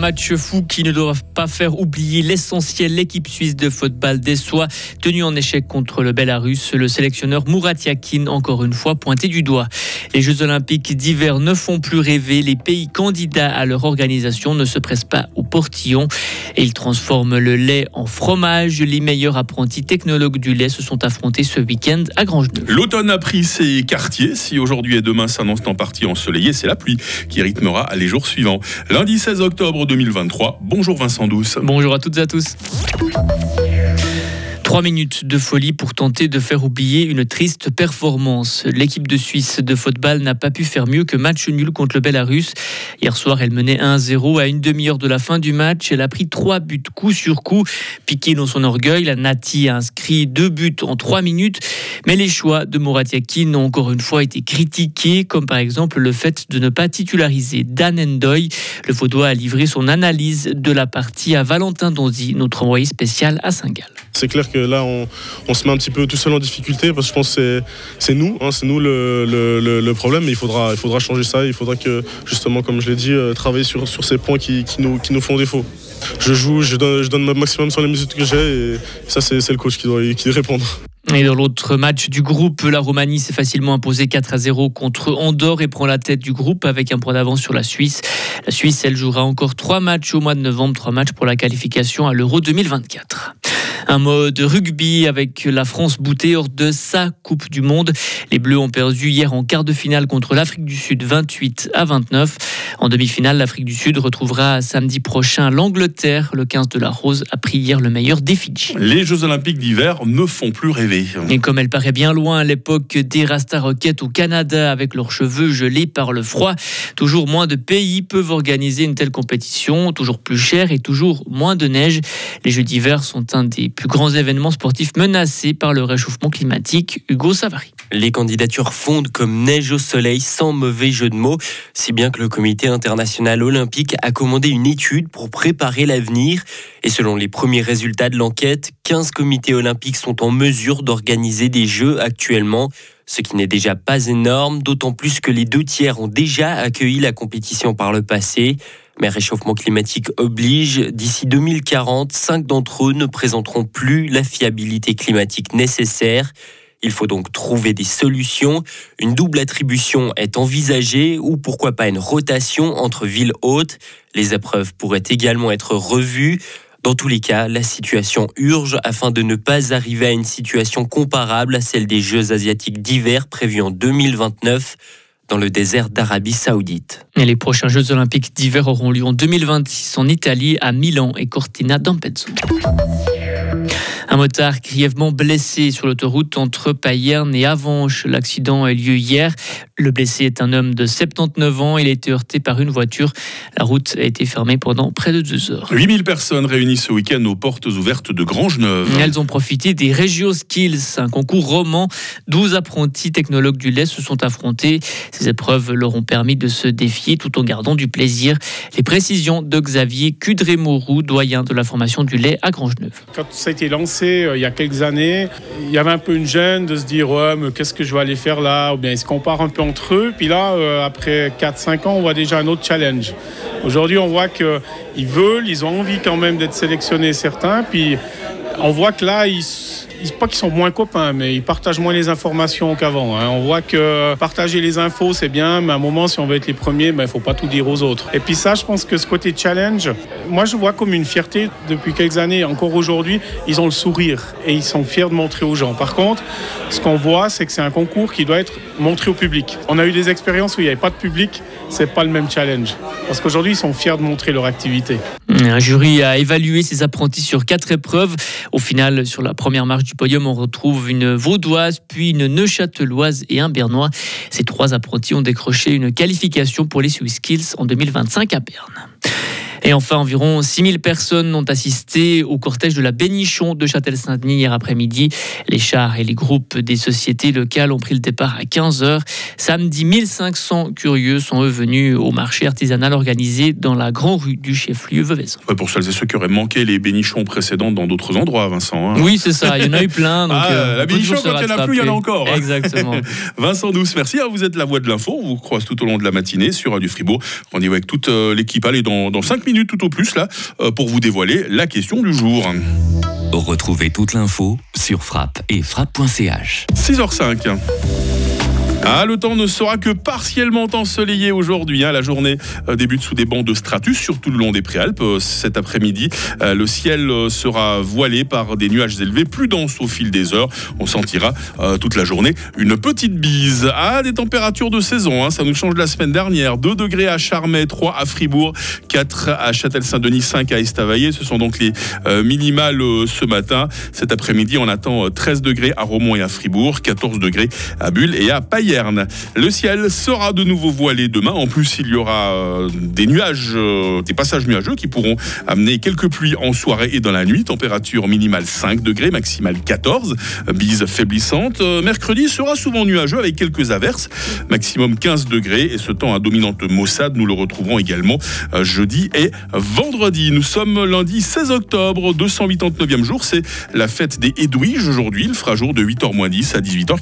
match fou qui ne doit pas faire oublier l'essentiel. L'équipe suisse de football Soies, tenue en échec contre le Belarus, le sélectionneur Murat Yakin, encore une fois pointé du doigt. Les Jeux Olympiques d'hiver ne font plus rêver. Les pays candidats à leur organisation ne se pressent pas portillon et ils transforment le lait en fromage. Les meilleurs apprentis technologues du lait se sont affrontés ce week-end à Grangeneuve. L'automne a pris ses quartiers. Si aujourd'hui et demain s'annoncent en partie ensoleillé, c'est la pluie qui rythmera les jours suivants. Lundi 16 octobre 2023. Bonjour Vincent Douce. Bonjour à toutes et à tous. Trois minutes de folie pour tenter de faire oublier une triste performance. L'équipe de Suisse de football n'a pas pu faire mieux que match nul contre le Belarus. Hier soir, elle menait 1-0 à une demi-heure de la fin du match. Elle a pris trois buts coup sur coup. Piqué dans son orgueil, la Nati a inscrit deux buts en trois minutes. Mais les choix de Morat Yakin ont encore une fois été critiqués, comme par exemple le fait de ne pas titulariser Dan Endoy. Le Vaudois a livré son analyse de la partie à Valentin Donzi, notre envoyé spécial à Saint-Gall. C'est clair que là, on, se met un petit peu tout seul en difficulté parce que je pense que c'est nous, hein, c'est nous le, problème. Mais il faudra, il faudra changer ça. Il faudra que, justement, comme je l'ai dit, euh, travailler sur, sur ces points qui, nous, qui nous font défaut. Je joue, je donne, je donne maximum sur les mesures que j'ai et ça, c'est le coach qui doit, qui doit répondre. Et dans l'autre match du groupe, la Roumanie s'est facilement imposée 4 à 0 contre Andorre et prend la tête du groupe avec un point d'avance sur la Suisse. La Suisse, elle jouera encore trois matchs au mois de novembre, trois matchs pour la qualification à l'Euro 2024. Un mode rugby avec la France boutée hors de sa Coupe du Monde. Les Bleus ont perdu hier en quart de finale contre l'Afrique du Sud 28 à 29. En demi-finale, l'Afrique du Sud retrouvera samedi prochain l'Angleterre. Le 15 de la Rose a pris hier le meilleur des Fidji. Les Jeux Olympiques d'hiver ne font plus rêver. Et comme elle paraît bien loin à l'époque des Rasta Rockets au Canada avec leurs cheveux gelés par le froid, toujours moins de pays peuvent organiser une telle compétition, toujours plus cher et toujours moins de neige. Les Jeux d'hiver sont un des plus grands événements sportifs menacés par le réchauffement climatique. Hugo Savary. Les candidatures fondent comme neige au soleil sans mauvais jeu de mots, si bien que le comité international olympique a commandé une étude pour préparer l'avenir. Et selon les premiers résultats de l'enquête, 15 comités olympiques sont en mesure d'organiser des Jeux actuellement, ce qui n'est déjà pas énorme, d'autant plus que les deux tiers ont déjà accueilli la compétition par le passé. Mais réchauffement climatique oblige, d'ici 2040, cinq d'entre eux ne présenteront plus la fiabilité climatique nécessaire. Il faut donc trouver des solutions. Une double attribution est envisagée ou pourquoi pas une rotation entre villes hautes. Les épreuves pourraient également être revues. Dans tous les cas, la situation urge afin de ne pas arriver à une situation comparable à celle des Jeux asiatiques d'hiver prévus en 2029 dans le désert d'Arabie Saoudite. Et les prochains Jeux olympiques d'hiver auront lieu en 2026 en Italie, à Milan et Cortina d'Ampezzo. Un motard grièvement blessé sur l'autoroute entre Payerne et Avanches. L'accident a eu lieu hier. Le blessé est un homme de 79 ans. Il a été heurté par une voiture. La route a été fermée pendant près de deux heures. 8000 personnes réunies ce week-end aux portes ouvertes de Grangeneuve. Elles ont profité des Regio Skills, un concours roman. 12 apprentis technologues du lait se sont affrontés. Ces épreuves leur ont permis de se défier tout en gardant du plaisir. Les précisions de Xavier Cudré-Mourou, doyen de la formation du lait à Grangeneuve. Quand ça a été lancé, euh, il y a quelques années, il y avait un peu une gêne de se dire mais qu'est-ce que je vais aller faire là? Ou bien ils se comparent un peu entre eux. Puis là, euh, après 4-5 ans, on voit déjà un autre challenge. Aujourd'hui, on voit qu'ils veulent, ils ont envie quand même d'être sélectionnés certains. Puis on voit que là, ils pas qu'ils sont moins copains, mais ils partagent moins les informations qu'avant. Hein. On voit que partager les infos, c'est bien, mais à un moment, si on veut être les premiers, il ben, ne faut pas tout dire aux autres. Et puis ça, je pense que ce côté challenge, moi, je vois comme une fierté depuis quelques années. Encore aujourd'hui, ils ont le sourire et ils sont fiers de montrer aux gens. Par contre, ce qu'on voit, c'est que c'est un concours qui doit être montré au public. On a eu des expériences où il n'y avait pas de public, c'est pas le même challenge. Parce qu'aujourd'hui, ils sont fiers de montrer leur activité. Un jury a évalué ses apprentis sur quatre épreuves. Au final, sur la première marche du podium, on retrouve une vaudoise, puis une neuchâteloise et un bernois. Ces trois apprentis ont décroché une qualification pour les Swiss Skills en 2025 à Berne. Et enfin, environ 6000 personnes ont assisté au cortège de la Bénichon de Châtel-Saint-Denis hier après-midi. Les chars et les groupes des sociétés locales ont pris le départ à 15h. Samedi, 1500 curieux sont eux venus au marché artisanal organisé dans la grande rue du chef-lieu Veuvaison. pour celles et ceux qui auraient manqué les Bénichons précédentes dans d'autres endroits, Vincent. Hein. Oui, c'est ça. Il y en a eu plein. Donc, ah, euh, la Bénichon, quand il n'y en a plus, il y en a encore. Hein. Exactement. Vincent Douce, merci. Vous êtes la voix de l'info. On vous croise tout au long de la matinée sur Radio Fribourg. Rendez-vous avec toute euh, l'équipe. Allez, dans, dans 5 minutes minutes tout au plus là euh, pour vous dévoiler la question du jour. Retrouvez toute l'info sur frappe et frappe.ch. 6h05. Ah, le temps ne sera que partiellement ensoleillé aujourd'hui. Hein. La journée euh, débute sous des bancs de stratus, surtout le long des préalpes. Euh, cet après-midi, euh, le ciel sera voilé par des nuages élevés, plus denses au fil des heures. On sentira toute la journée une petite bise. Ah, des températures de saison. hein. Ça nous change de la semaine dernière. 2 degrés à Charmey, 3 à Fribourg, 4 à Châtel-Saint-Denis, 5 à Estavayer. Ce sont donc les euh, minimales ce matin. Cet après-midi, on attend euh, 13 degrés à Romont et à Fribourg, 14 degrés à Bulle et à Le ciel sera de nouveau voilé demain. En plus, il y aura euh, des nuages, euh, des passages nuageux qui pourront amener quelques pluies en soirée et dans la nuit. Température minimale 5 degrés, maximale 14. Euh, Bise faiblissante. Euh, Mercredi sera souvent nuageux avec quelques averses. Maximum 15 degrés. Et ce temps à dominante maussade, nous le retrouverons également jeudi et vendredi. Nous sommes lundi 16 octobre, 289e jour. C'est la fête des Edwiges aujourd'hui. Il fera jour de 8h moins 10 à 18h.